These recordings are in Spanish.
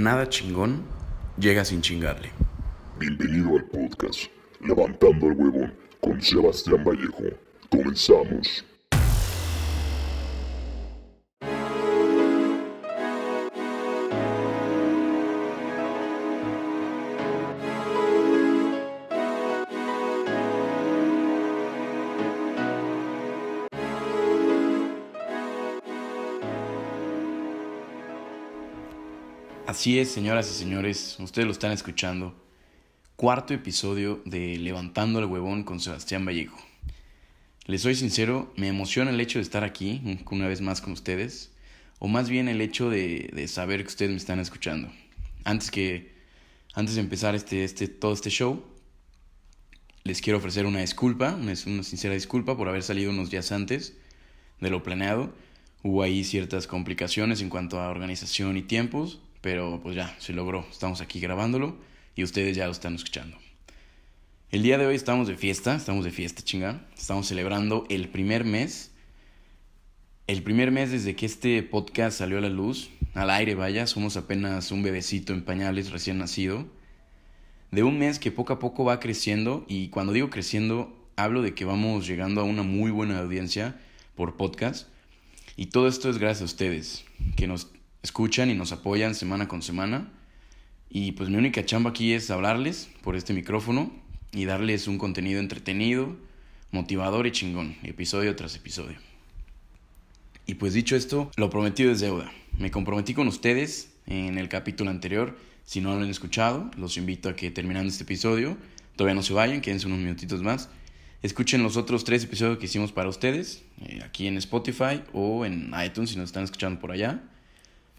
Nada chingón llega sin chingarle. Bienvenido al podcast Levantando el Huevón con Sebastián Vallejo. Comenzamos. Así es, señoras y señores, ustedes lo están escuchando. Cuarto episodio de Levantando el Huevón con Sebastián Vallejo. Les soy sincero, me emociona el hecho de estar aquí una vez más con ustedes, o más bien el hecho de, de saber que ustedes me están escuchando. Antes que, antes de empezar este, este, todo este show, les quiero ofrecer una disculpa, una, una sincera disculpa por haber salido unos días antes de lo planeado. Hubo ahí ciertas complicaciones en cuanto a organización y tiempos, pero pues ya, se logró. Estamos aquí grabándolo y ustedes ya lo están escuchando. El día de hoy estamos de fiesta, estamos de fiesta, chinga. Estamos celebrando el primer mes. El primer mes desde que este podcast salió a la luz, al aire vaya, somos apenas un bebecito en pañales recién nacido. De un mes que poco a poco va creciendo y cuando digo creciendo hablo de que vamos llegando a una muy buena audiencia por podcast. Y todo esto es gracias a ustedes, que nos escuchan y nos apoyan semana con semana. Y pues mi única chamba aquí es hablarles por este micrófono y darles un contenido entretenido, motivador y chingón, episodio tras episodio. Y pues dicho esto, lo prometido es deuda. Me comprometí con ustedes en el capítulo anterior. Si no lo han escuchado, los invito a que terminando este episodio, todavía no se vayan, quédense unos minutitos más. Escuchen los otros tres episodios que hicimos para ustedes, eh, aquí en Spotify o en iTunes si nos están escuchando por allá.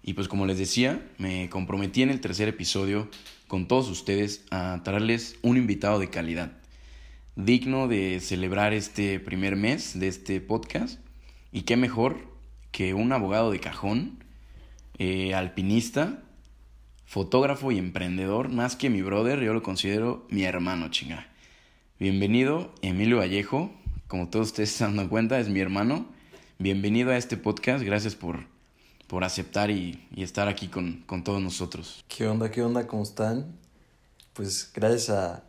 Y pues como les decía, me comprometí en el tercer episodio con todos ustedes a traerles un invitado de calidad, digno de celebrar este primer mes de este podcast. Y qué mejor que un abogado de cajón, eh, alpinista, fotógrafo y emprendedor, más que mi brother, yo lo considero mi hermano, chinga. Bienvenido, Emilio Vallejo. Como todos ustedes se dan cuenta, es mi hermano. Bienvenido a este podcast. Gracias por por aceptar y, y estar aquí con, con, todos nosotros. ¿Qué onda? ¿Qué onda? ¿Cómo están? Pues gracias a,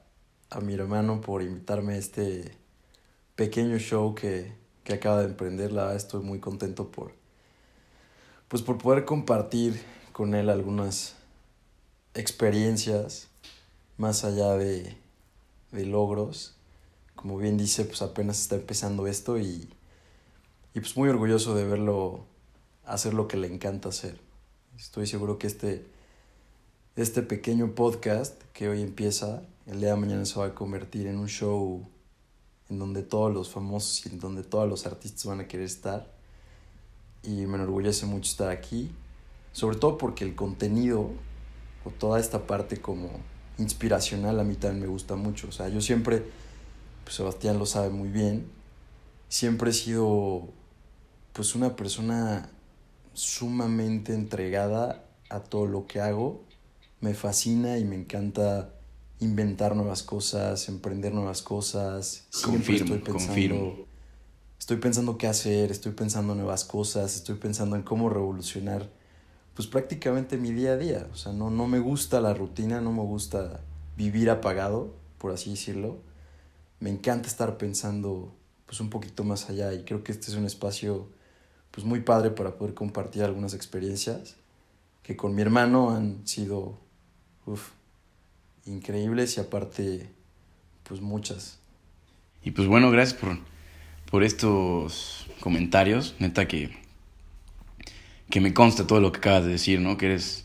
a mi hermano por invitarme a este pequeño show que, que acaba de emprender. La verdad estoy muy contento por, pues por poder compartir con él algunas experiencias más allá de, de logros. Como bien dice, pues apenas está empezando esto y, y pues muy orgulloso de verlo hacer lo que le encanta hacer. Estoy seguro que este, este pequeño podcast que hoy empieza, el día de mañana se va a convertir en un show en donde todos los famosos y en donde todos los artistas van a querer estar. Y me enorgullece mucho estar aquí, sobre todo porque el contenido o toda esta parte como inspiracional a mí también me gusta mucho. O sea, yo siempre, pues Sebastián lo sabe muy bien, siempre he sido pues una persona sumamente entregada a todo lo que hago. Me fascina y me encanta inventar nuevas cosas, emprender nuevas cosas. Siempre confirmo, estoy pensando, confirmo. estoy pensando qué hacer, estoy pensando nuevas cosas, estoy pensando en cómo revolucionar pues prácticamente mi día a día. O sea, no, no me gusta la rutina, no me gusta vivir apagado, por así decirlo. Me encanta estar pensando pues un poquito más allá y creo que este es un espacio pues muy padre para poder compartir algunas experiencias que con mi hermano han sido uf, increíbles y aparte pues muchas. Y pues bueno, gracias por, por estos comentarios, neta que, que me consta todo lo que acabas de decir, ¿no? Que eres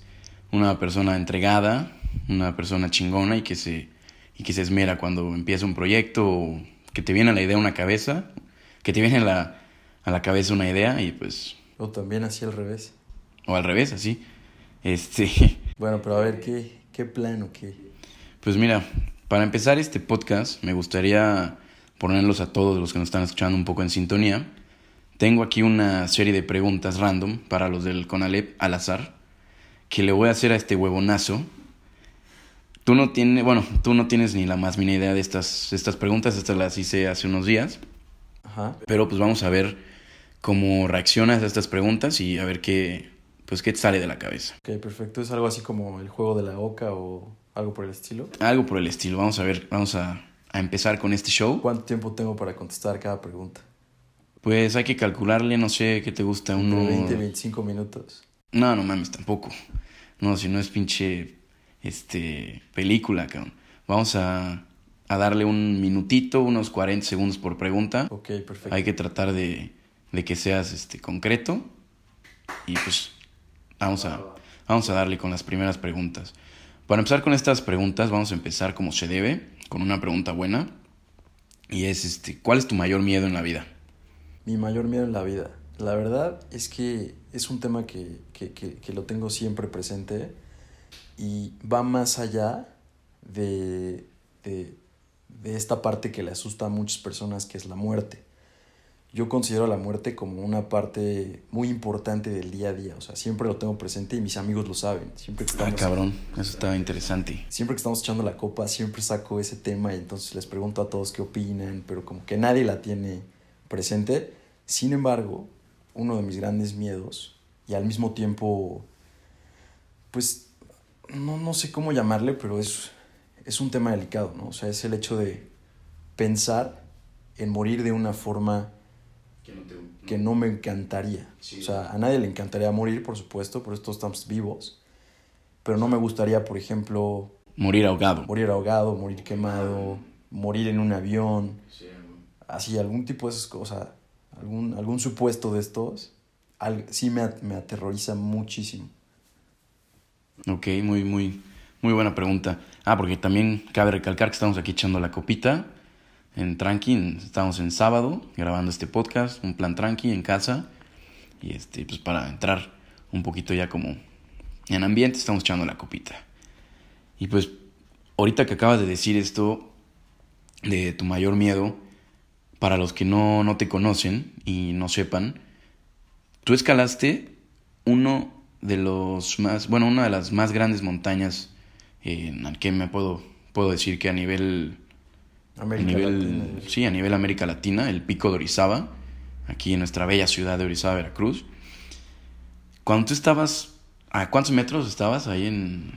una persona entregada, una persona chingona y que se, y que se esmera cuando empieza un proyecto o que te viene a la idea una cabeza, que te viene a la, a la cabeza una idea y pues... O también así al revés. O al revés, así. Este... Bueno, pero a ver, ¿qué, qué plan o qué? Pues mira, para empezar este podcast me gustaría ponerlos a todos los que nos están escuchando un poco en sintonía. Tengo aquí una serie de preguntas random para los del Conalep al azar que le voy a hacer a este huevonazo. Tú no tienes, bueno, tú no tienes ni la más mínima idea de estas, estas preguntas, estas las hice hace unos días. Ajá. Pero pues vamos a ver cómo reaccionas a estas preguntas y a ver qué, pues, ¿qué te sale de la cabeza? Ok, perfecto. ¿Es algo así como el juego de la oca o algo por el estilo? Algo por el estilo. Vamos a ver, vamos a, a empezar con este show. ¿Cuánto tiempo tengo para contestar cada pregunta? Pues hay que calcularle, no sé, ¿qué te gusta? Uno... 20, 25 minutos. No, no mames, tampoco. No, si no es pinche este película, cabrón. Vamos a, a darle un minutito, unos 40 segundos por pregunta. Ok, perfecto. Hay que tratar de, de que seas este concreto. Y pues vamos a, vamos a darle con las primeras preguntas. Para empezar con estas preguntas, vamos a empezar como se debe, con una pregunta buena. Y es este, ¿cuál es tu mayor miedo en la vida? Mi mayor miedo en la vida. La verdad es que es un tema que, que, que, que lo tengo siempre presente y va más allá de, de, de esta parte que le asusta a muchas personas, que es la muerte. Yo considero la muerte como una parte muy importante del día a día, o sea, siempre lo tengo presente y mis amigos lo saben. Siempre que Ah, estamos, cabrón, eso estaba interesante. siempre que estamos echando la copa, siempre saco ese tema y entonces les pregunto a todos qué opinan, pero como que nadie la tiene presente. Sin embargo, uno de mis grandes miedos y al mismo tiempo, pues, no, no sé cómo llamarle, pero es, es un tema delicado, ¿no? O sea, es el hecho de pensar en morir de una forma que no me encantaría. O sea, a nadie le encantaría morir, por supuesto, por eso todos estamos vivos. Pero no me gustaría, por ejemplo, Morir ahogado. morir ahogado, morir quemado, morir en un avión, así, algún tipo de esas cosas, algún, algún supuesto de estos, al- sí me, at- me aterroriza muchísimo. Ok, muy, muy, muy buena pregunta. Ah, porque también cabe recalcar que estamos aquí echando la copita en tranqui. Estamos en sábado grabando este podcast, un plan tranqui en casa. Y este, pues para entrar un poquito ya como en ambiente, estamos echando la copita. Y pues, ahorita que acabas de decir esto de tu mayor miedo, para los que no, no te conocen y no sepan, tú escalaste uno de los más, bueno, una de las más grandes montañas en que me puedo, puedo decir que a nivel, a América nivel, Latina. sí, a nivel América Latina, el pico de Orizaba, aquí en nuestra bella ciudad de Orizaba, Veracruz. Cuando tú estabas, ¿a cuántos metros estabas ahí en,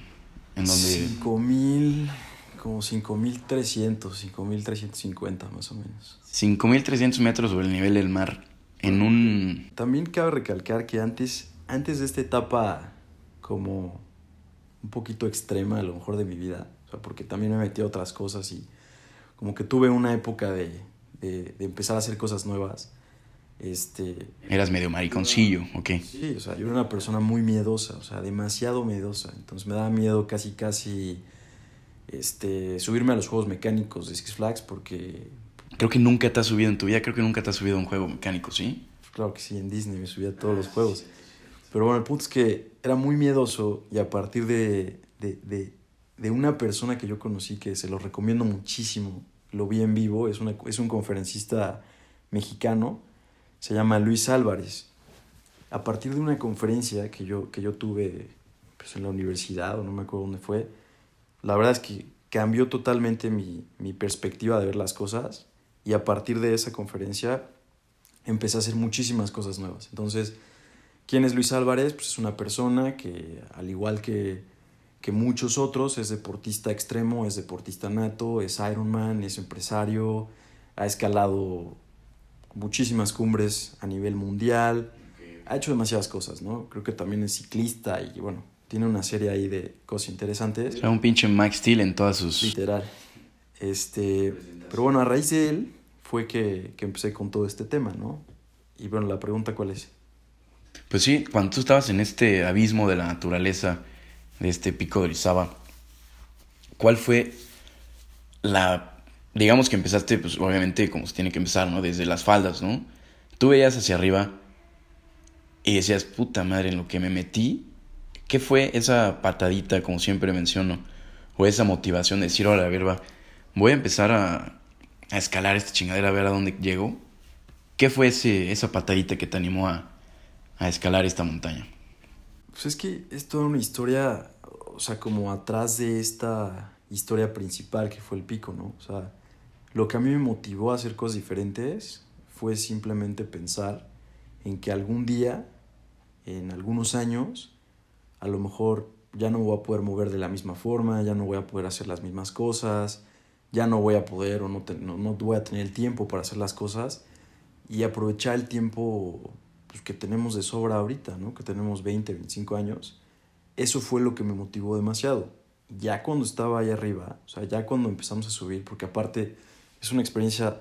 en donde? 5000, como 5300, 5350 más o menos. 5.300 metros sobre el nivel del mar, en un... También cabe recalcar que antes, antes de esta etapa como un poquito extrema a lo mejor de mi vida, o sea, porque también me metí a otras cosas y como que tuve una época de, de, de empezar a hacer cosas nuevas. Este, Eras medio mariconcillo, ok. Sí, o sea, yo era una persona muy miedosa, o sea, demasiado miedosa. Entonces me daba miedo casi, casi este, subirme a los juegos mecánicos de Six Flags porque, Creo que nunca te has subido en tu vida, creo que nunca te has subido a un juego mecánico, ¿sí? claro que sí, en Disney me subía a todos los juegos. Pero bueno, el punto es que era muy miedoso y a partir de, de, de, de una persona que yo conocí que se lo recomiendo muchísimo, lo vi en vivo, es, una, es un conferencista mexicano, se llama Luis Álvarez. A partir de una conferencia que yo, que yo tuve pues, en la universidad, o no me acuerdo dónde fue, la verdad es que cambió totalmente mi, mi perspectiva de ver las cosas y a partir de esa conferencia empecé a hacer muchísimas cosas nuevas. Entonces, ¿quién es Luis Álvarez? Pues es una persona que, al igual que, que muchos otros, es deportista extremo, es deportista nato, es Ironman, es empresario, ha escalado muchísimas cumbres a nivel mundial, ha hecho demasiadas cosas, ¿no? Creo que también es ciclista y bueno, tiene una serie ahí de cosas interesantes. Sea, un pinche Max Steel en todas sus... Literal. Este, pero bueno, a raíz de él fue que, que empecé con todo este tema, ¿no? Y bueno, la pregunta cuál es. Pues sí, cuando tú estabas en este abismo de la naturaleza, de este pico de Orizaba, ¿cuál fue la... Digamos que empezaste, pues obviamente como se tiene que empezar, ¿no? Desde las faldas, ¿no? Tú veías hacia arriba y decías, puta madre, en lo que me metí, ¿qué fue esa patadita, como siempre menciono? O esa motivación de decir, ahora, a ver, va, voy a empezar a, a escalar esta chingadera, a ver a dónde llego. ¿Qué fue ese, esa patadita que te animó a, a escalar esta montaña? Pues es que es toda una historia, o sea, como atrás de esta historia principal que fue el pico, ¿no? O sea, lo que a mí me motivó a hacer cosas diferentes fue simplemente pensar en que algún día en algunos años, a lo mejor ya no voy a poder mover de la misma forma, ya no voy a poder hacer las mismas cosas, ya no voy a poder o no, no, no voy a tener el tiempo para hacer las cosas y aprovechar el tiempo pues, que tenemos de sobra ahorita, ¿no? que tenemos 20, 25 años. Eso fue lo que me motivó demasiado. Ya cuando estaba ahí arriba, o sea, ya cuando empezamos a subir, porque aparte es una experiencia,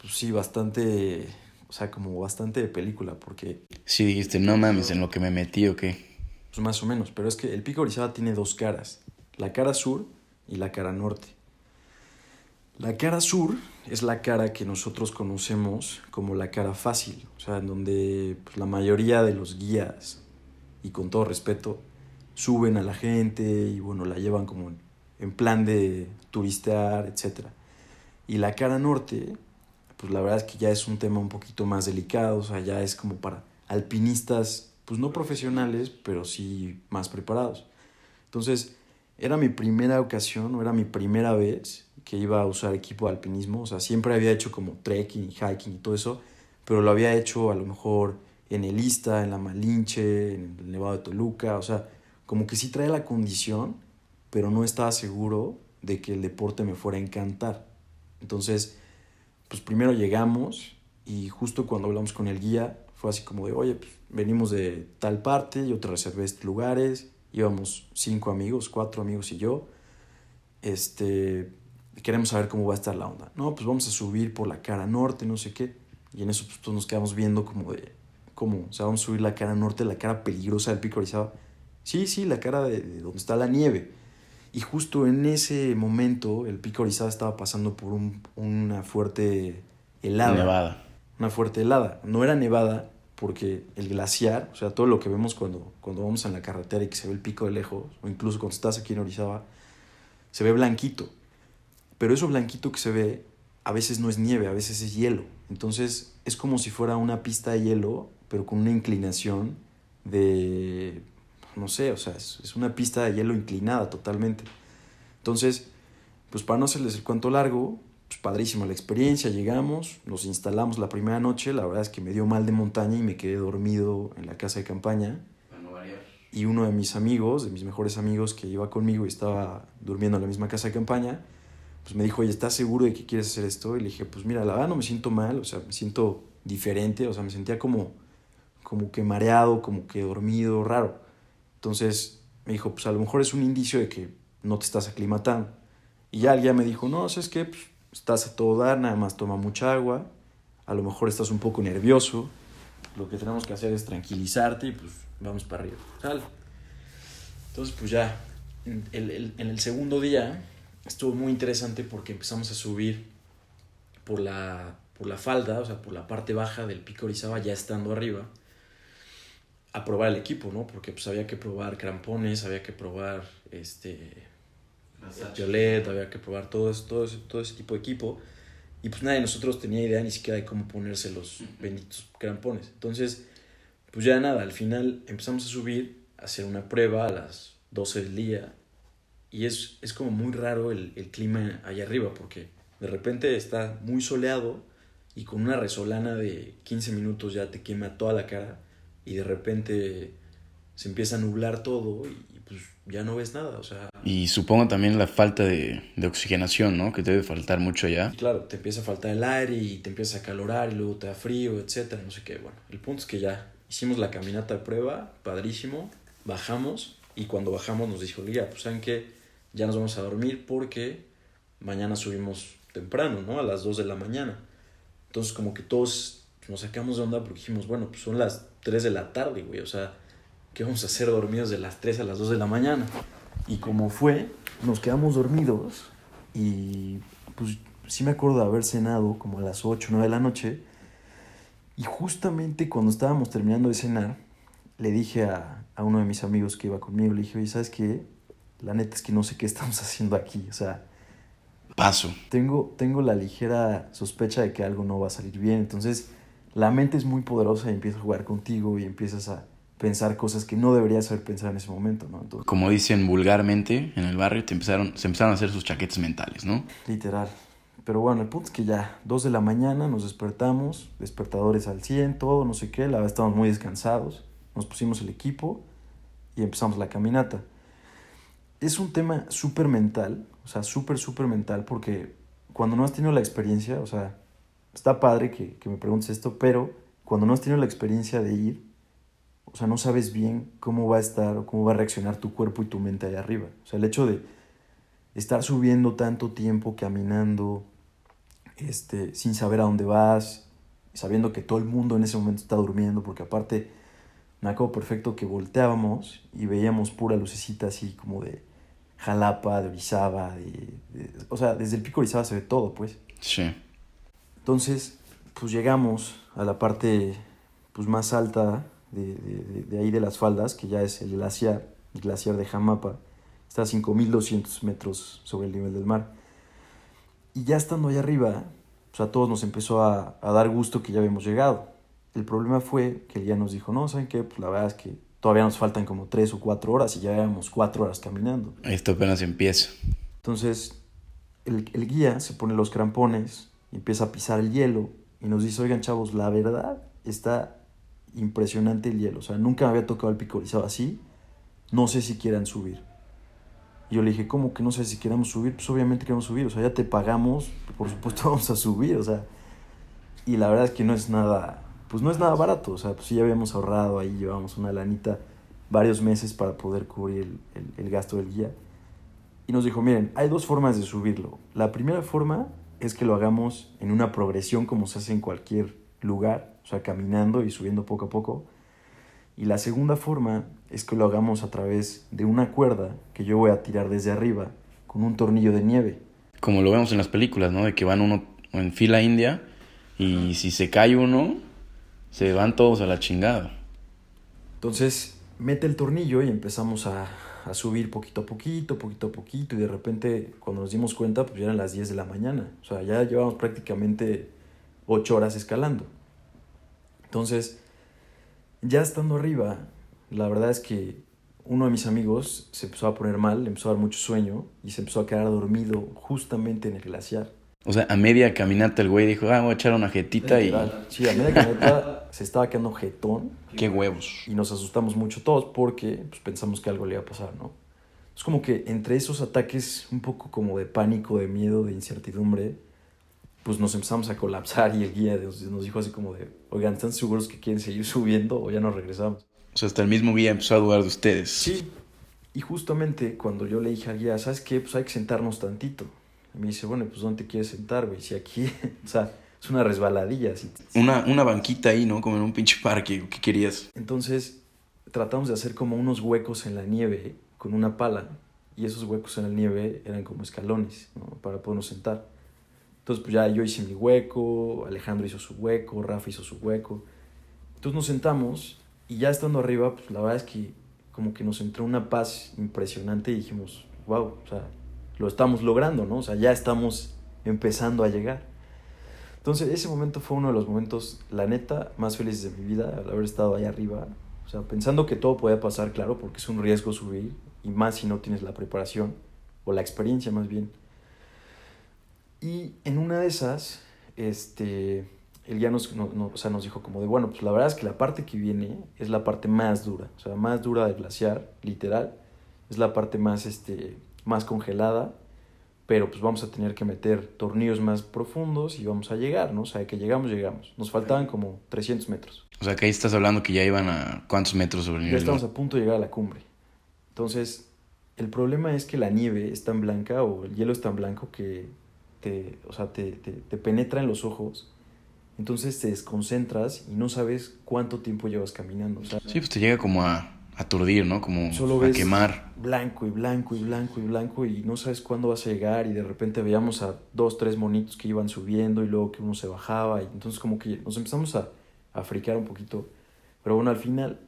pues sí, bastante, o sea, como bastante de película, porque... Sí, dijiste, no mames, en lo que me metí o qué. Pues más o menos, pero es que el pico Orizaba tiene dos caras, la cara sur y la cara norte. La cara sur es la cara que nosotros conocemos como la cara fácil, o sea, en donde pues, la mayoría de los guías, y con todo respeto, suben a la gente y bueno, la llevan como en plan de turistear, etc. Y la cara norte, pues la verdad es que ya es un tema un poquito más delicado, o sea, ya es como para alpinistas, pues no profesionales, pero sí más preparados. Entonces, era mi primera ocasión, o era mi primera vez que iba a usar equipo de alpinismo. O sea, siempre había hecho como trekking, hiking y todo eso, pero lo había hecho a lo mejor en el Ista, en la Malinche, en el Nevado de Toluca. O sea, como que sí trae la condición, pero no estaba seguro de que el deporte me fuera a encantar. Entonces, pues primero llegamos y justo cuando hablamos con el guía, fue así como de, oye, pues venimos de tal parte, yo te reservé estos lugares, íbamos cinco amigos, cuatro amigos y yo. Este, queremos saber cómo va a estar la onda. No, pues vamos a subir por la cara norte, no sé qué. Y en eso pues, pues nos quedamos viendo como de, ¿cómo? O sea, vamos a subir la cara norte, la cara peligrosa del pico Orizaba. Sí, sí, la cara de, donde está la nieve. Y justo en ese momento el pico Orizaba estaba pasando por un, una fuerte helada. Nevada. Una fuerte helada. No era nevada porque el glaciar, o sea, todo lo que vemos cuando, cuando vamos en la carretera y que se ve el pico de lejos, o incluso cuando estás aquí en Orizaba, se ve blanquito. Pero eso blanquito que se ve a veces no es nieve, a veces es hielo. Entonces es como si fuera una pista de hielo, pero con una inclinación de, no sé, o sea, es, una pista de hielo inclinada totalmente. Entonces, pues para no hacerles el cuento largo, pues padrísima la experiencia, llegamos, nos instalamos la primera noche, la verdad es que me dio mal de montaña y me quedé dormido en la casa de campaña. Y uno de mis amigos, de mis mejores amigos que iba conmigo y estaba durmiendo en la misma casa de campaña, pues me dijo, oye, ¿estás seguro de que quieres hacer esto? Y le dije, pues mira, la verdad no me siento mal, o sea, me siento diferente, o sea, me sentía como, como que mareado, como que dormido, raro. Entonces me dijo, pues a lo mejor es un indicio de que no te estás aclimatando. Y ya alguien me dijo, no, ¿sabes qué? Pues estás a todo dar, nada más toma mucha agua, a lo mejor estás un poco nervioso, lo que tenemos que hacer es tranquilizarte y pues vamos para arriba. ¿Sale? Entonces pues ya, en el, en el segundo día estuvo muy interesante porque empezamos a subir por la, por la falda, o sea, por la parte baja del pico Orizaba, ya estando arriba, a probar el equipo, ¿no? Porque pues había que probar crampones, había que probar este violet, había que probar todo, eso, todo, ese, todo ese tipo de equipo. Y pues nadie de nosotros tenía idea ni siquiera de cómo ponerse los benditos crampones. Entonces, pues ya nada, al final empezamos a subir, a hacer una prueba a las 12 del día y es, es como muy raro el, el, clima allá arriba porque de repente está muy soleado y con una resolana de 15 minutos ya te quema toda la cara y de repente se empieza a nublar todo y, pues ya no ves nada, o sea... Y supongo también la falta de, de oxigenación, ¿no? Que te debe faltar mucho allá. claro, te empieza a faltar el aire y te empieza a calorar y luego te da frío, etcétera, no sé qué. Bueno, el punto es que ya hicimos la caminata de prueba, padrísimo, bajamos y cuando bajamos nos dijo, Liga, pues saben que ya nos vamos a dormir porque mañana subimos temprano, ¿no? A las 2 de la mañana. Entonces como que todos nos sacamos de onda porque dijimos, bueno, pues son las 3 de la tarde, güey, o sea, ¿qué vamos a hacer dormidos de las 3 a las 2 de la mañana? Y como fue, nos quedamos dormidos y pues sí me acuerdo de haber cenado como a las 8, 9 de la noche. Y justamente cuando estábamos terminando de cenar, le dije a, a uno de mis amigos que iba conmigo, le dije, oye, ¿sabes qué? la neta es que no sé qué estamos haciendo aquí, o sea... Paso. Tengo, tengo la ligera sospecha de que algo no va a salir bien, entonces la mente es muy poderosa y empieza a jugar contigo y empiezas a pensar cosas que no deberías haber pensado en ese momento, ¿no? Como dicen vulgarmente en el barrio, te empezaron, se empezaron a hacer sus chaquetes mentales, ¿no? Literal. Pero bueno, el punto es que ya, dos de la mañana nos despertamos, despertadores al 100, todo, no sé qué, la verdad estamos muy descansados, nos pusimos el equipo y empezamos la caminata. Es un tema súper mental, o sea, súper, súper mental, porque cuando no has tenido la experiencia, o sea, está padre que, que me preguntes esto, pero cuando no has tenido la experiencia de ir, o sea, no sabes bien cómo va a estar o cómo va a reaccionar tu cuerpo y tu mente allá arriba. O sea, el hecho de estar subiendo tanto tiempo, caminando, este, sin saber a dónde vas, sabiendo que todo el mundo en ese momento está durmiendo, porque aparte me acuerdo perfecto que volteábamos y veíamos pura lucecita así como de Jalapa, de Orizaba, de, o sea, desde el pico Orizaba se ve todo, pues. Sí. Entonces, pues llegamos a la parte pues, más alta de, de, de ahí de las faldas, que ya es el glaciar, el glaciar de Jamapa está a 5.200 metros sobre el nivel del mar. Y ya estando allá arriba, pues a todos nos empezó a, a, dar gusto que ya habíamos llegado. El problema fue que el guía nos dijo, no, ¿saben qué? Pues la verdad es que todavía nos faltan como 3 o 4 horas y ya llevamos 4 horas caminando. Esto apenas empieza. Entonces, el, el guía se pone los crampones empieza a pisar el hielo y nos dice, oigan chavos, la verdad está impresionante el hielo. O sea, nunca me había tocado el picorizado así. No sé si quieran subir. Y yo le dije, ¿cómo que no sé si queremos subir? Pues obviamente queremos subir, o sea, ya te pagamos, por supuesto vamos a subir, o sea. Y la verdad es que no es nada, pues no es nada barato, o sea, pues sí ya habíamos ahorrado ahí, llevamos una lanita varios meses para poder cubrir el, el, el gasto del guía. Y nos dijo, miren, hay dos formas de subirlo. La primera forma es que lo hagamos en una progresión como se hace en cualquier lugar, o sea, caminando y subiendo poco a poco. Y la segunda forma es que lo hagamos a través de una cuerda que yo voy a tirar desde arriba con un tornillo de nieve. Como lo vemos en las películas, ¿no? De que van uno en fila india y si se cae uno, se van todos a la chingada. Entonces, mete el tornillo y empezamos a, a subir poquito a poquito, poquito a poquito y de repente cuando nos dimos cuenta, pues ya eran las 10 de la mañana. O sea, ya llevamos prácticamente 8 horas escalando. Entonces, ya estando arriba, la verdad es que uno de mis amigos se empezó a poner mal, empezó a dar mucho sueño y se empezó a quedar dormido justamente en el glaciar. O sea, a media caminata el güey dijo, ah, voy a echar una jetita y... Sí, a media caminata se estaba quedando jetón. Qué huevos. Y nos asustamos mucho todos porque pues, pensamos que algo le iba a pasar, ¿no? Es como que entre esos ataques un poco como de pánico, de miedo, de incertidumbre, pues nos empezamos a colapsar y el guía nos dijo así como de, oigan, ¿están seguros que quieren seguir subiendo o ya nos regresamos? O sea, hasta el mismo guía empezó a dudar de ustedes. Sí. Y justamente cuando yo le dije al guía, ¿sabes qué? Pues hay que sentarnos tantito. Y me dice, bueno, pues ¿dónde te quieres sentar, güey? Si aquí, o sea, es una resbaladilla. Así. Una, una banquita ahí, ¿no? Como en un pinche parque. ¿Qué querías? Entonces, tratamos de hacer como unos huecos en la nieve con una pala. Y esos huecos en la nieve eran como escalones, ¿no? Para podernos sentar. Entonces, pues ya yo hice mi hueco, Alejandro hizo su hueco, Rafa hizo su hueco. Entonces nos sentamos y ya estando arriba, pues la verdad es que como que nos entró una paz impresionante y dijimos, wow, o sea, lo estamos logrando, ¿no? O sea, ya estamos empezando a llegar. Entonces, ese momento fue uno de los momentos, la neta, más felices de mi vida, al haber estado ahí arriba. O sea, pensando que todo puede pasar, claro, porque es un riesgo subir, y más si no tienes la preparación, o la experiencia más bien. Y en una de esas, este, él ya nos, no, no, o sea, nos dijo como de, bueno, pues la verdad es que la parte que viene es la parte más dura, o sea, más dura del glaciar, literal, es la parte más, este, más congelada, pero pues vamos a tener que meter tornillos más profundos y vamos a llegar, ¿no? O sea, que llegamos, llegamos. Nos faltaban como 300 metros. O sea, que ahí estás hablando que ya iban a cuántos metros sobre el Ya nivel. estamos a punto de llegar a la cumbre. Entonces, el problema es que la nieve es tan blanca o el hielo es tan blanco que te, o sea, te, te, te penetra en los ojos. Entonces te desconcentras y no sabes cuánto tiempo llevas caminando. O sea, Sí, pues te llega como a aturdir, ¿no? Como Solo a ves quemar. blanco y blanco y blanco y blanco y no sabes cuándo vas a llegar y de repente veíamos a dos, tres monitos que iban subiendo y luego que uno se bajaba y entonces como que nos empezamos a, a friquear un poquito. Pero bueno, al final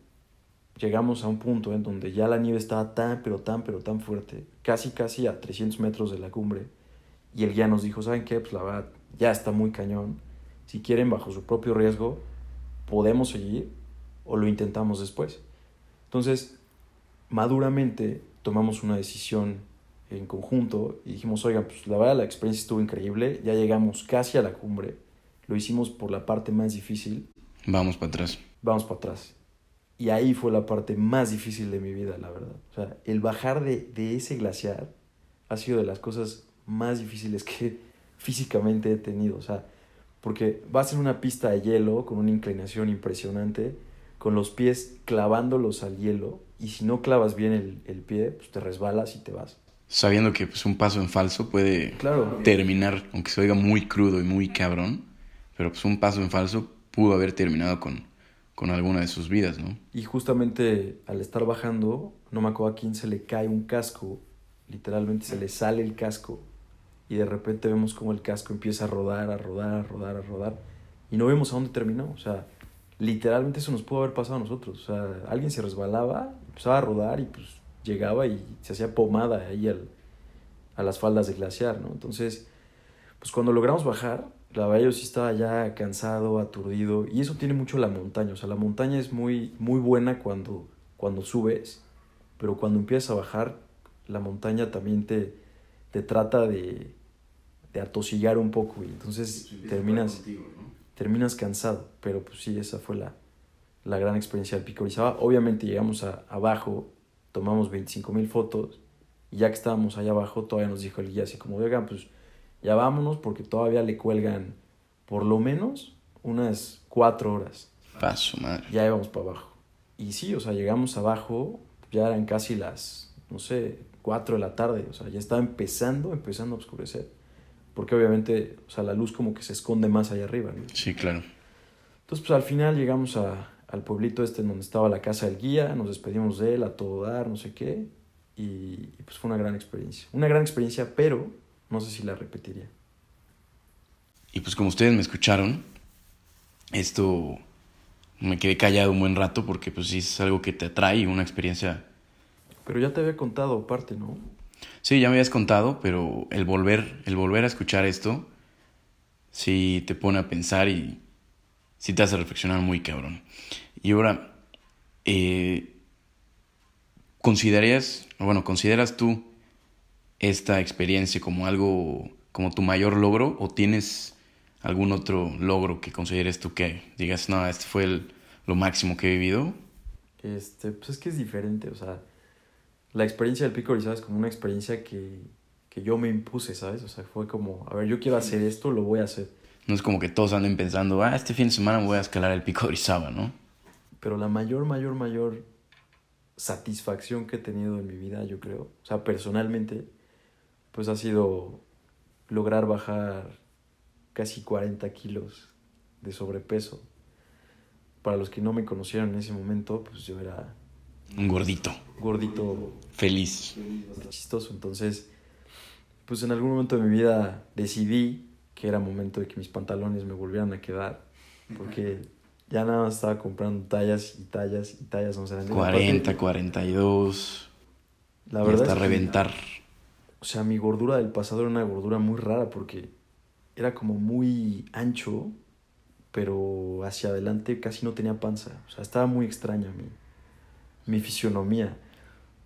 llegamos a un punto en donde ya la nieve estaba tan, pero tan, pero tan fuerte, casi, casi a 300 metros de la cumbre. Y el guía nos dijo, ¿saben qué? Pues la verdad, ya está muy cañón. Si quieren, bajo su propio riesgo, podemos seguir o lo intentamos después. Entonces, maduramente tomamos una decisión en conjunto y dijimos, oigan, pues la verdad la experiencia estuvo increíble, ya llegamos casi a la cumbre, lo hicimos por la parte más difícil, Vamos para atrás. vamos para atrás. Y ahí fue la parte más difícil de mi vida, la verdad. O sea, el bajar de, de ese glaciar ha sido de las cosas más difíciles que físicamente he tenido. O sea, porque vas en una pista de hielo con una inclinación impresionante, con los pies clavándolos al hielo, y si no clavas bien el, el pie, pues te resbalas y te vas. Sabiendo que pues, un paso en falso puede Claro. terminar, aunque se oiga muy crudo y muy cabrón, pero pues un paso en falso pudo haber terminado con, con alguna de sus vidas, ¿no? Y justamente al estar bajando, no me acuerdo a quién se le cae un casco, literalmente se le sale el casco y de repente vemos como el casco empieza a rodar, a rodar, a rodar, a rodar y no vemos a dónde terminó. O sea, literalmente eso nos pudo haber pasado a nosotros. O sea, alguien se resbalaba, empezaba a rodar y pues llegaba y se hacía pomada ahí al, a las faldas de glaciar, ¿no? Entonces, pues cuando logramos bajar, la verdad yo sí estaba ya cansado, aturdido, y eso tiene mucho la montaña, o sea, la montaña es muy, muy buena cuando, cuando subes, pero cuando empiezas a bajar, la montaña también te, te trata de, de atosigar un poco, y entonces terminas, terminas cansado, pero pues sí, esa fue la, la gran experiencia del Pico Orizaba. Obviamente llegamos a, abajo, tomamos 25 mil fotos, y ya que estábamos allá abajo, todavía nos dijo el guía así como, oigan, pues ya vámonos porque todavía le cuelgan por lo menos unas cuatro horas. Paso, madre. Ya íbamos para abajo. Y sí, o sea, llegamos abajo, ya eran casi las, no sé, cuatro de la tarde, o sea, ya estaba empezando, empezando a oscurecer. Porque obviamente, o sea, la luz como que se esconde más allá arriba, ¿no? Sí, claro. Entonces, pues al final llegamos a, al pueblito este en donde estaba la casa del guía, nos despedimos de él a todo dar, no sé qué, y, y pues fue una gran experiencia. Una gran experiencia, pero no sé si la repetiría. Y pues como ustedes me escucharon, esto me quedé callado un buen rato porque pues sí es algo que te atrae, una experiencia... Pero ya te había contado parte, ¿no? Sí, ya me habías contado, pero el volver, el volver a escuchar esto, sí te pone a pensar y sí te hace reflexionar muy cabrón. Y ahora, eh, ¿considerarías, o bueno, consideras tú esta experiencia como algo, como tu mayor logro o tienes algún otro logro que consideres tú que digas, no, este fue el- lo máximo que he vivido? Este, pues es que es diferente, o sea, la experiencia del Pico Orizaba es como una experiencia que, que yo me impuse, ¿sabes? O sea, fue como, a ver, yo quiero hacer esto, lo voy a hacer. No es como que todos anden pensando, ah, este fin de semana voy a escalar el pico Orizaba, ¿no? Pero la mayor, mayor, mayor satisfacción que he tenido en mi vida, yo creo, o sea, personalmente, pues ha sido lograr bajar casi 40 kilos de sobrepeso. Para los que no me conocieron en ese momento, pues yo era Un gordito, gordito feliz. chistoso. Entonces, pues en algún momento de mi vida decidí que era momento de que mis pantalones me volvieran a quedar. Porque ya nada más estaba comprando tallas y tallas y tallas más grandes. 40, Aparte, 42, La verdad hasta es que, reventar. o sea, mi gordura del pasado era una gordura muy rara porque era como muy ancho, pero hacia adelante casi no tenía panza. O sea, estaba muy extraña mi, mi fisionomía.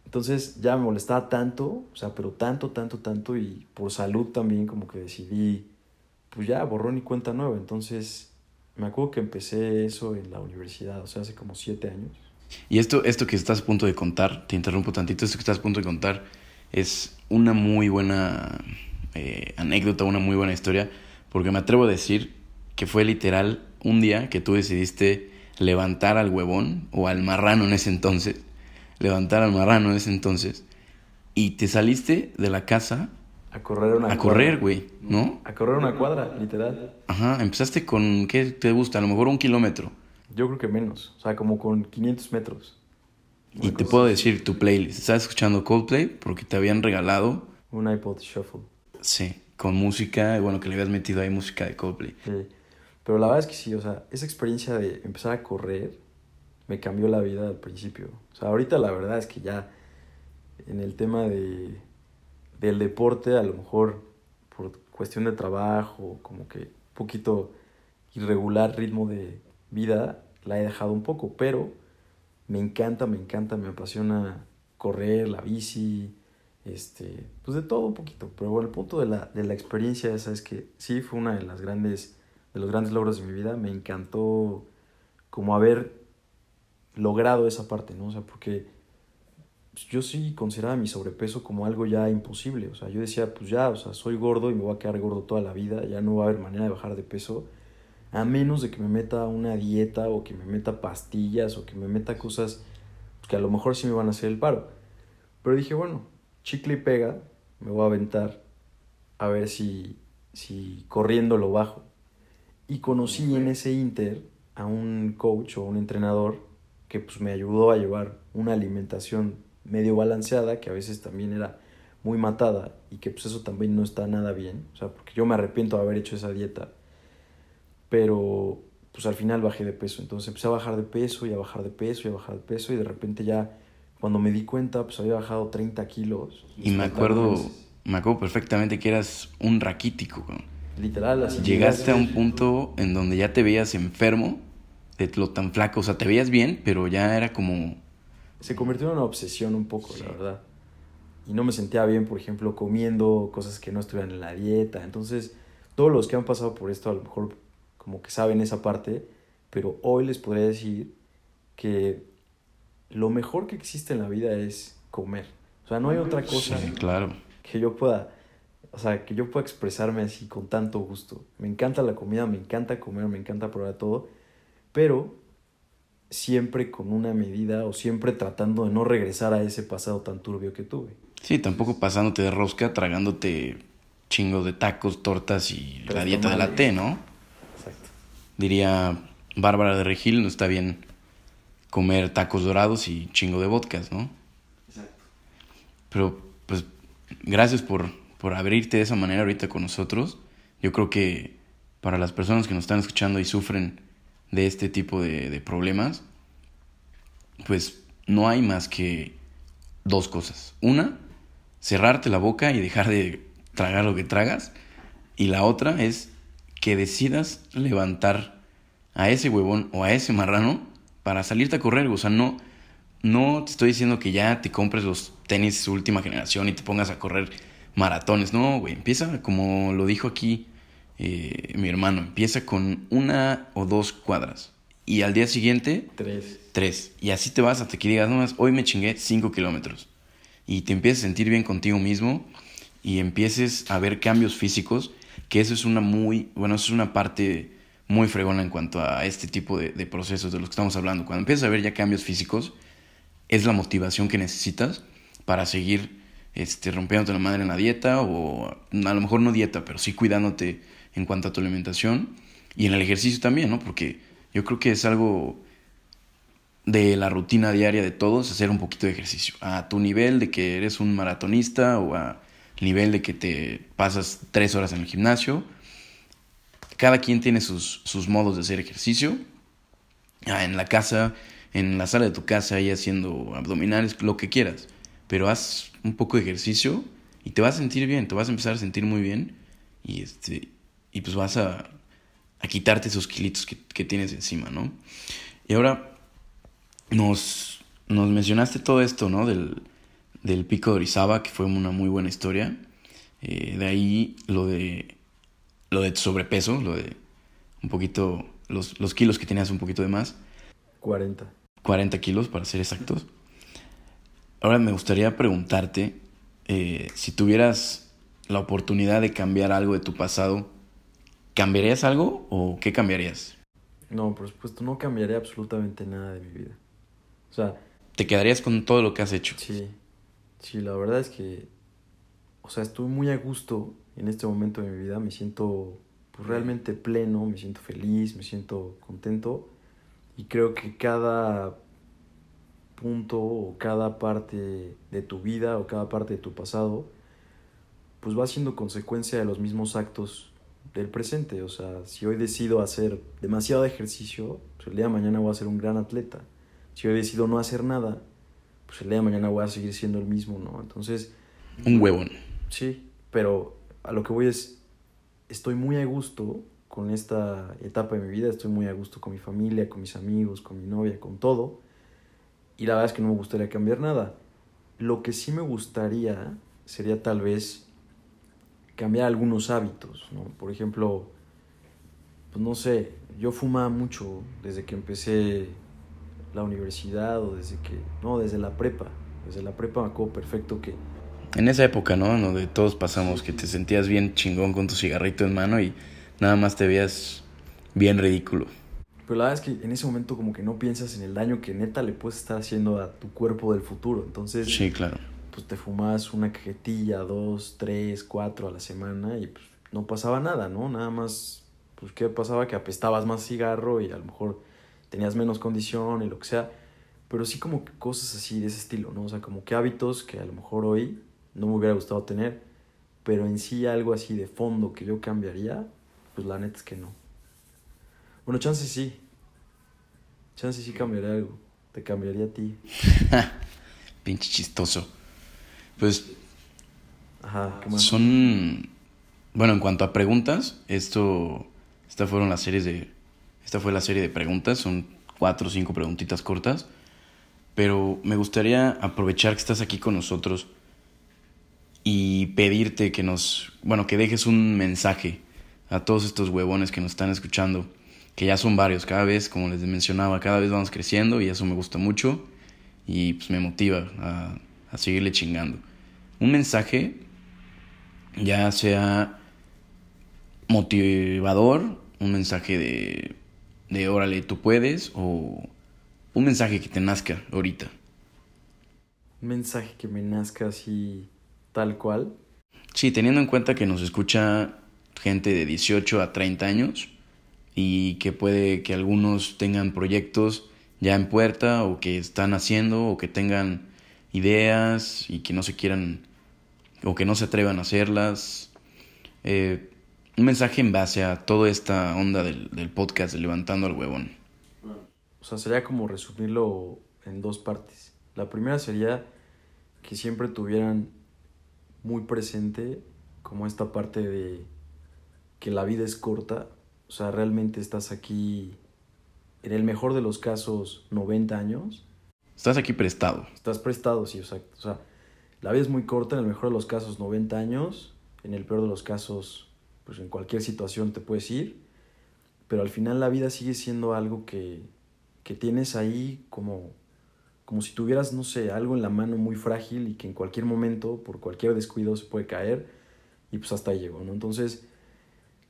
Entonces ya me molestaba tanto, o sea, pero tanto, tanto, tanto, y por salud también como que decidí, pues ya, borrón y cuenta nueva. Entonces, me acuerdo que empecé eso en la universidad, o sea, hace como siete años. Y esto, esto que estás a punto de contar, te interrumpo tantito, esto que estás a punto de contar es una muy buena eh, anécdota, una muy buena historia, porque me atrevo a decir que fue literal un día que tú decidiste levantar al huevón o al marrano en ese entonces, levantar al marrano en ese entonces, y te saliste de la casa A correr una a correr, güey, ¿no? A correr una cuadra, literal. Ajá, empezaste con, ¿qué te gusta? A lo mejor un kilómetro. Yo creo que menos, o sea, como con 500 metros. Y te puedo decir tu playlist. Estás escuchando Coldplay porque te habían regalado, Un iPod Shuffle. sí, con música, bueno, que le habías metido ahí música de Coldplay. Sí. Pero la verdad es que sí, o sea, esa experiencia de empezar a correr me cambió la vida al principio. O sea, ahorita la verdad es que ya en el tema de, del deporte, a lo mejor por cuestión de trabajo, como que poquito irregular ritmo de vida, la he dejado un poco, pero me encanta, me encanta, me apasiona correr, la bici, este, pues de todo un poquito. Pero el punto de la, de la experiencia esa es que sí fue una de las grandes, de los grandes logros de mi vida. Me encantó como haber logrado esa parte, ¿no? O sea, porque yo sí consideraba mi sobrepeso como algo ya imposible. O sea, yo decía, pues ya, o sea, soy gordo y me voy a quedar gordo toda la vida, ya no va a haber manera de bajar de peso, a menos de que me meta una dieta o que me meta pastillas o que me meta cosas que a lo mejor sí me van a hacer el paro. Pero dije, bueno, chicle y pega, me voy a aventar a ver si, si corriendo lo bajo. Y conocí en ese inter a un coach o un entrenador que pues me ayudó a llevar una alimentación medio balanceada, que a veces también era muy matada y que pues eso también no está nada bien, o sea, porque yo me arrepiento de haber hecho esa dieta, pero pues al final bajé de peso, entonces empecé a bajar de peso y a bajar de peso y a bajar de peso y de repente ya cuando me di cuenta pues había bajado 30 kilos. Y me acuerdo, me acuerdo perfectamente que eras un raquítico. Literal, así. Llegaste a un punto en donde ya te veías enfermo de lo tan flaco, o sea, te veías bien, pero ya era como se convirtió en una obsesión un poco, la verdad. Y no me sentía bien, por ejemplo, comiendo cosas que no estuvieran en la dieta. Entonces, todos los que han pasado por esto a lo mejor como que saben esa parte, pero hoy les podría decir que lo mejor que existe en la vida es comer. O sea, no hay otra cosa claro. que yo pueda, o sea, que yo pueda expresarme así con tanto gusto. Me encanta la comida, me encanta comer, me encanta probar todo, pero siempre con una medida o siempre tratando de no regresar a ese pasado tan turbio que tuve. Sí, tampoco pasándote de rosca, tragándote chingo de tacos, tortas y la dieta de la T, ¿no? Exacto. Diría Bárbara de Regil, no está bien comer tacos dorados y chingo de vodkas, ¿no? Exacto. Pero, pues, gracias por, por abrirte de esa manera ahorita con nosotros. Yo creo que para las personas que nos están escuchando y sufren de este tipo de, problemas, pues no hay más que dos cosas. Una, cerrarte la boca y dejar de tragar lo que tragas. Y la otra es que decidas levantar a ese huevón o a ese marrano para salirte a correr. O sea, no, no te estoy diciendo que ya te compres los tenis última generación y te pongas a correr maratones. No, güey, empieza como lo dijo aquí eh, mi hermano, empieza con una o dos cuadras. Y al día siguiente, tres. Tres. Y así te vas hasta que digas, no más, hoy me chingué cinco kilómetros. Y te empieces a sentir bien contigo mismo y empieces a ver cambios físicos, que eso es una muy, bueno, eso es una parte muy fregona en cuanto a este tipo de, de procesos de los que estamos hablando. Cuando empiezas a ver ya cambios físicos, es la motivación que necesitas para seguir este, rompiéndote la madre en la dieta o a lo mejor no dieta, pero sí cuidándote en cuanto a tu alimentación y en el ejercicio también, ¿no? Porque yo creo que es algo de la rutina diaria de todos hacer un poquito de ejercicio. A tu nivel de que eres un maratonista o a nivel de que te pasas tres horas en el gimnasio. Cada quien tiene sus, sus modos de hacer ejercicio. Ah, en la casa, en la sala de tu casa, ahí haciendo abdominales, lo que quieras. Pero haz un poco de ejercicio y te vas a sentir bien, te vas a empezar a sentir muy bien. Y, este, y pues vas a, a quitarte esos kilitos que, que, tienes encima, ¿no? Y ahora nos, nos mencionaste todo esto, ¿no? Del, del pico de Orizaba, que fue una muy buena historia. Eh, de ahí lo de, lo de sobrepeso, lo de un poquito, los, los kilos que tenías un poquito de más. 40. 40 kilos, para ser exactos. Ahora me gustaría preguntarte eh, si tuvieras la oportunidad de cambiar algo de tu pasado, ¿cambiarías algo o qué cambiarías? No, por supuesto, no cambiaría absolutamente nada de mi vida. O sea... ¿Te quedarías con todo lo que has hecho? Sí, sí, la verdad es que, o sea, estoy muy a gusto en este momento de mi vida, me siento pues, realmente pleno, me siento feliz, me siento contento y creo que cada punto o cada parte de tu vida o cada parte de tu pasado pues va siendo consecuencia de los mismos actos del presente. O sea, si hoy decido hacer demasiado ejercicio, pues el día de mañana voy a ser un gran atleta. Si hoy decido no hacer nada, pues el día de mañana voy a seguir siendo el mismo, ¿no? Entonces... Un huevón. Sí, pero a lo que voy es, estoy muy a gusto con esta etapa de mi vida, estoy muy a gusto con mi familia, con mis amigos, con mi novia, con todo. Y la verdad es que no me gustaría cambiar nada. Lo que sí me gustaría sería tal vez cambiar algunos hábitos, ¿no? Por ejemplo, pues no sé, yo fumaba mucho desde que empecé la universidad o desde que, no, desde la prepa. Desde la prepa me acuerdo perfecto que En esa época, ¿no? Donde todos pasamos, que te sentías bien chingón con tu cigarrito en mano y nada más te veías bien ridículo. Pero la verdad es que en ese momento como que no piensas en el daño que neta le puedes estar haciendo a tu cuerpo del futuro. Entonces, Sí, claro. pues te fumabas una cajetilla, dos, tres, cuatro a la semana y pues no pasaba nada, ¿no? Nada más, pues qué pasaba que apestabas más cigarro y a lo mejor tenías menos condición y lo que sea. Pero sí como que cosas así de ese estilo, ¿no? O sea, como que hábitos que a lo mejor hoy no me hubiera gustado tener, pero en sí algo así de fondo que yo cambiaría, pues la neta es que no. Bueno, chance sí. Chance sí cambiaría algo. Te cambiaría a ti. Pinche chistoso. Pues Ajá, ¿qué más? son... Bueno, en cuanto a preguntas, esto... Esta fueron las series de... Esta fue la serie de preguntas, son cuatro o cinco preguntitas cortas. Pero me gustaría aprovechar que estás aquí con nosotros y pedirte que nos, bueno, que dejes un mensaje a todos estos huevones que nos están escuchando, que ya son varios, cada vez, como les mencionaba, cada vez vamos creciendo y eso me gusta mucho y pues me motiva a, a seguirle chingando. Un mensaje, ya sea motivador, un mensaje de, de órale, tú puedes, o un mensaje que te nazca ahorita. Un mensaje que me nazca así tal cual. Sí, teniendo en cuenta que nos escucha gente de 18 a 30 años y que puede que algunos tengan proyectos ya en puerta o que están haciendo o que tengan ideas y que no se quieran o que no se atrevan a hacerlas. Eh, un mensaje en base a toda esta onda del, del podcast de Levantando al Huevón. O sea, sería como resumirlo en dos partes. La primera sería que siempre tuvieran muy presente como esta parte de que la vida es corta. O sea, realmente estás aquí, en el mejor de los casos, 90 años. Estás aquí prestado. Estás prestado, sí, exacto. O sea, la vida es muy corta, en el mejor de los casos 90 años, en el peor de los casos, pues en cualquier situación te puedes ir, pero al final la vida sigue siendo algo que, que tienes ahí como, como si tuvieras, no sé, algo en la mano muy frágil y que en cualquier momento, por cualquier descuido, se puede caer y pues hasta ahí llegó, ¿no? Entonces,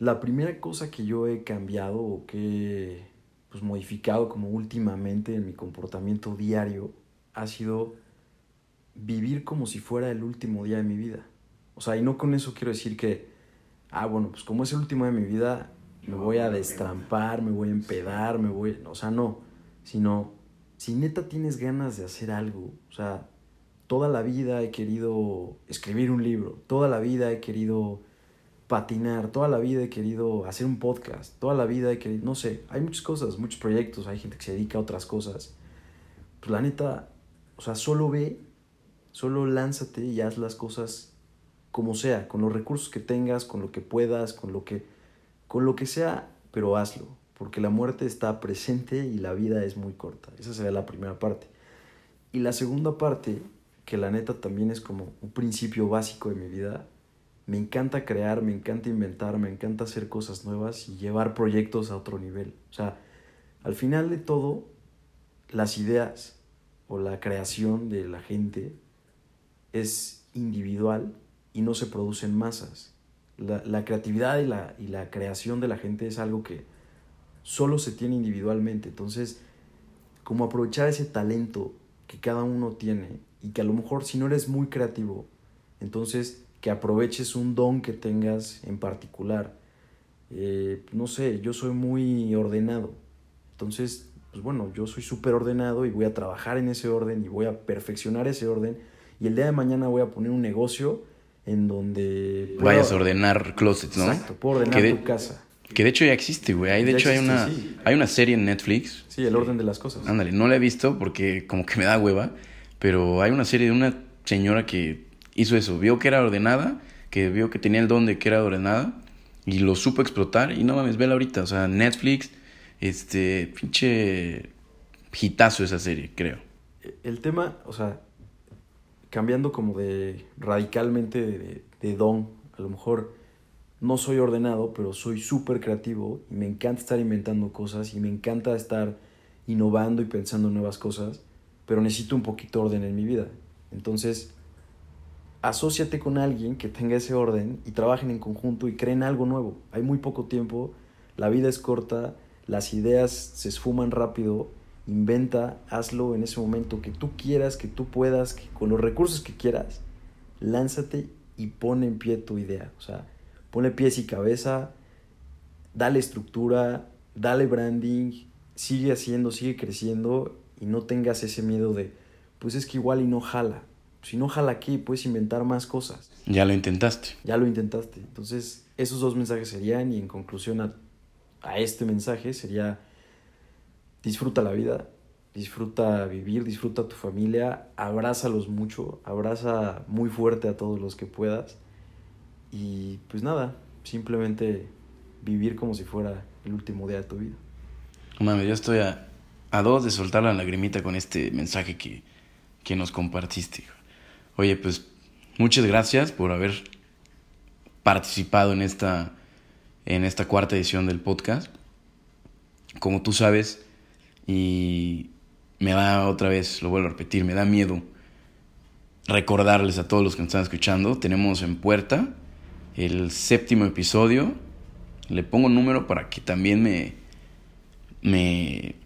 la primera cosa que yo he cambiado o que he pues, modificado como últimamente en mi comportamiento diario ha sido vivir como si fuera el último día de mi vida. O sea, y no con eso quiero decir que, ah, bueno, pues como es el último día de mi vida, me voy a destrampar, me voy a empedar, me voy, o sea, no, sino si neta tienes ganas de hacer algo, o sea, toda la vida he querido escribir un libro, toda la vida he querido patinar, toda la vida he querido hacer un podcast, toda la vida he querido, no sé, hay muchas cosas, muchos proyectos, hay gente que se dedica a otras cosas. Pues la neta, o sea, solo ve, solo lánzate y haz las cosas como sea, con los recursos que tengas, con lo que puedas, con lo que, con lo que sea, pero hazlo, porque la muerte está presente y la vida es muy corta. Esa sería la primera parte. Y la segunda parte, que la neta también es como un principio básico de mi vida, me encanta crear, me encanta inventar, me encanta hacer cosas nuevas y llevar proyectos a otro nivel. O sea, al final de todo, las ideas o la creación de la gente es individual y no se produce en masas. La, la creatividad y la, y la creación de la gente es algo que solo se tiene individualmente. Entonces, como aprovechar ese talento que cada uno tiene y que a lo mejor si no eres muy creativo, entonces que aproveches un don que tengas en particular. Eh, no sé, yo soy muy ordenado. Entonces, pues bueno, yo soy súper ordenado y voy a trabajar en ese orden y voy a perfeccionar ese orden. Y el día de mañana voy a poner un negocio en donde... Vayas a ordenar closets, ¿no? Exacto, puedo ordenar Que de- tu casa. Que de hecho ya existe, güey. Hay, de Ya hecho hay una, sí. hay una serie en Netflix. Sí, el orden de las cosas. Ándale, no la he visto porque como que me da hueva. Pero hay una serie de una señora que hizo eso. Vio que era ordenada, que vio que tenía el don de que era ordenada. Y lo supo explotar. Y no mames, vela ahorita. O sea, Netflix, este, pinche hitazo esa serie, creo. El tema, o sea, cambiando como de radicalmente de, de don, a lo mejor no soy ordenado, pero soy súper creativo y me encanta estar inventando cosas y me encanta estar innovando y pensando en nuevas cosas, pero necesito un poquito de orden en mi vida. Entonces, asóciate con alguien que tenga ese orden y trabajen en conjunto y creen algo nuevo. Hay muy poco tiempo, la vida es corta, las ideas se esfuman rápido, inventa, hazlo en ese momento que tú quieras, que tú puedas, con los recursos que quieras, lánzate y pone en pie tu idea. O sea, pone pies y cabeza, dale estructura, dale branding, sigue haciendo, sigue creciendo y no tengas ese miedo de, pues es que igual y no jala. Si no jala aquí, puedes inventar más cosas. Ya lo intentaste. Ya lo intentaste. Entonces, esos dos mensajes serían, y en conclusión a, a este mensaje, sería, disfruta la vida, disfruta vivir, disfruta tu familia, abrázalos mucho, abraza muy fuerte a todos los que puedas. Y pues nada, simplemente vivir como si fuera el último día de tu vida. Mami, yo estoy a, a dos de soltar la lagrimita con este mensaje que, que nos compartiste. Oye, pues muchas gracias por haber participado en esta, en esta cuarta edición del podcast. Como tú sabes, y me da otra vez, lo vuelvo a repetir, me da miedo recordarles a todos los que nos están escuchando, tenemos en puerta el séptimo episodio. Le pongo número para que también me, me,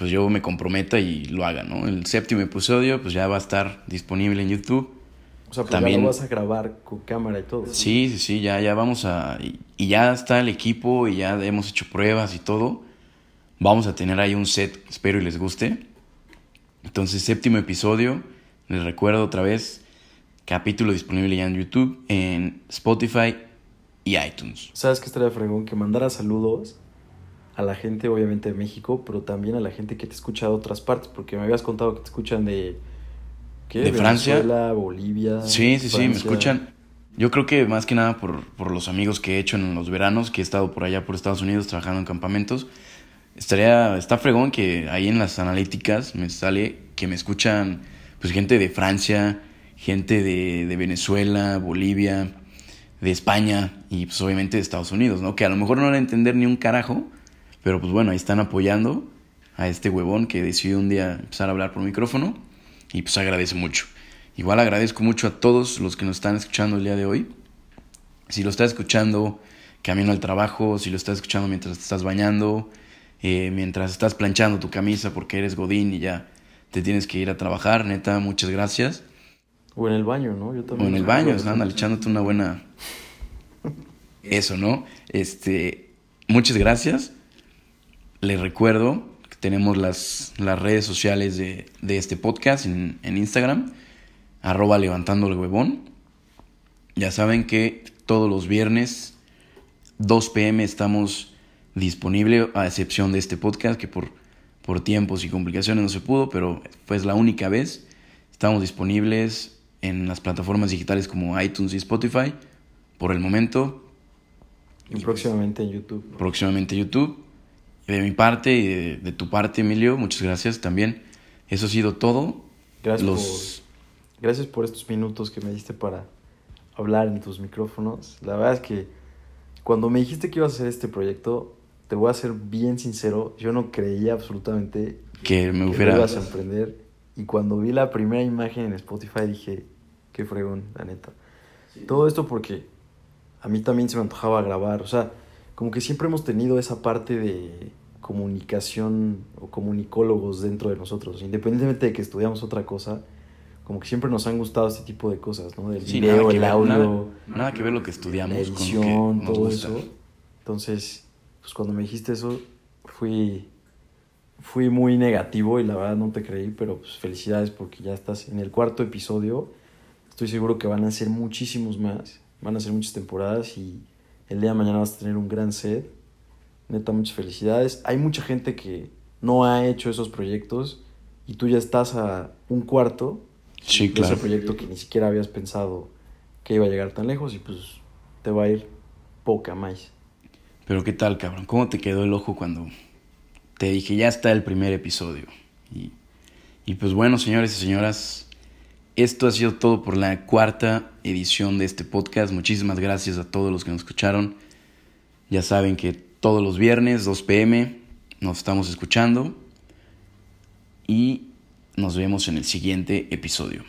pues yo me comprometa y lo haga, ¿no? El séptimo episodio, pues ya va a estar disponible en YouTube. O sea, pues también ya lo vas a grabar con cámara y todo. Sí, sí, sí, ya, ya vamos a, y ya está el equipo y ya hemos hecho pruebas y todo. Vamos a tener ahí un set, espero y les guste. Entonces, séptimo episodio, les recuerdo otra vez, capítulo disponible ya en YouTube, en Spotify y iTunes. ¿Sabes qué estaría fregón? Que mandara saludos a la gente, obviamente, de México, pero también a la gente que te escucha de otras partes, porque me habías contado que te escuchan de... ¿qué? De Francia. Venezuela, Bolivia. Sí, sí, sí, me escuchan. Yo creo que más que nada por, por los amigos que he hecho en los veranos, que he estado por allá por Estados Unidos trabajando en campamentos. Estaría, está fregón que ahí en las analíticas me sale que me escuchan pues gente de Francia, gente de, de Venezuela, Bolivia, de España y pues obviamente de Estados Unidos, ¿no? Que a lo mejor no van a entender ni un carajo, pero pues bueno, ahí están apoyando a este huevón que decidió un día empezar a hablar por micrófono y pues agradece mucho. Igual agradezco mucho a todos los que nos están escuchando el día de hoy. Si lo estás escuchando camino al trabajo, si lo estás escuchando mientras te estás bañando, eh, mientras estás planchando tu camisa porque eres godín y ya te tienes que ir a trabajar, neta, muchas gracias. O en el baño, ¿no? Yo O también. en el baño, ándale, echándote una buena... Eso, ¿no? Este, muchas gracias. Les recuerdo que tenemos las, las redes sociales de, de este podcast en, en Instagram, arroba levantando el huevón. Ya saben que todos los viernes, 2 pm, estamos disponibles, a excepción de este podcast, que por, por tiempos y complicaciones no se pudo, pero fue la única vez. Estamos disponibles en las plataformas digitales como iTunes y Spotify. Por el momento, Y próximamente en YouTube. próximamente YouTube. De mi parte y de, de tu parte, Emilio, muchas gracias también. Eso ha sido todo. Gracias, Los... por, gracias por estos minutos que me diste para hablar en tus micrófonos. La verdad es que cuando me dijiste que ibas a hacer este proyecto, te voy a ser bien sincero, yo no creía absolutamente Que me que fuera... lo ibas a emprender. Y cuando vi la primera imagen en Spotify dije, qué fregón, la neta. Todo esto porque a mí también se me antojaba grabar. O sea, como que siempre hemos tenido esa parte de comunicación o comunicólogos dentro de nosotros. Independientemente de que estudiamos otra cosa, como que siempre nos han gustado este tipo de cosas, ¿no? Del Sí, video, el ver, audio, nada- nada que ver lo que estudiamos la con lo que edición, nos todo gusta. eso. Entonces, pues cuando me dijiste eso, fui, fui muy negativo y la verdad no te creí, pero pues felicidades porque ya estás en el cuarto episodio. Estoy seguro que van a ser muchísimos más, van a ser muchas temporadas y el día de mañana vas a tener un gran set. Neta, muchas felicidades. Hay mucha gente que no ha hecho esos proyectos y tú ya estás a un cuarto Sí, de claro. ese proyecto que ni siquiera habías pensado que iba a llegar tan lejos y pues te va a ir poca más. Pero qué tal, cabrón. ¿Cómo te quedó el ojo cuando te dije ya está el primer episodio? Y, y pues bueno, señores y señoras, esto ha sido todo por la cuarta edición de este podcast. Muchísimas gracias a todos los que nos escucharon. Ya saben que todos los viernes, 2 pm, nos estamos escuchando y nos vemos en el siguiente episodio.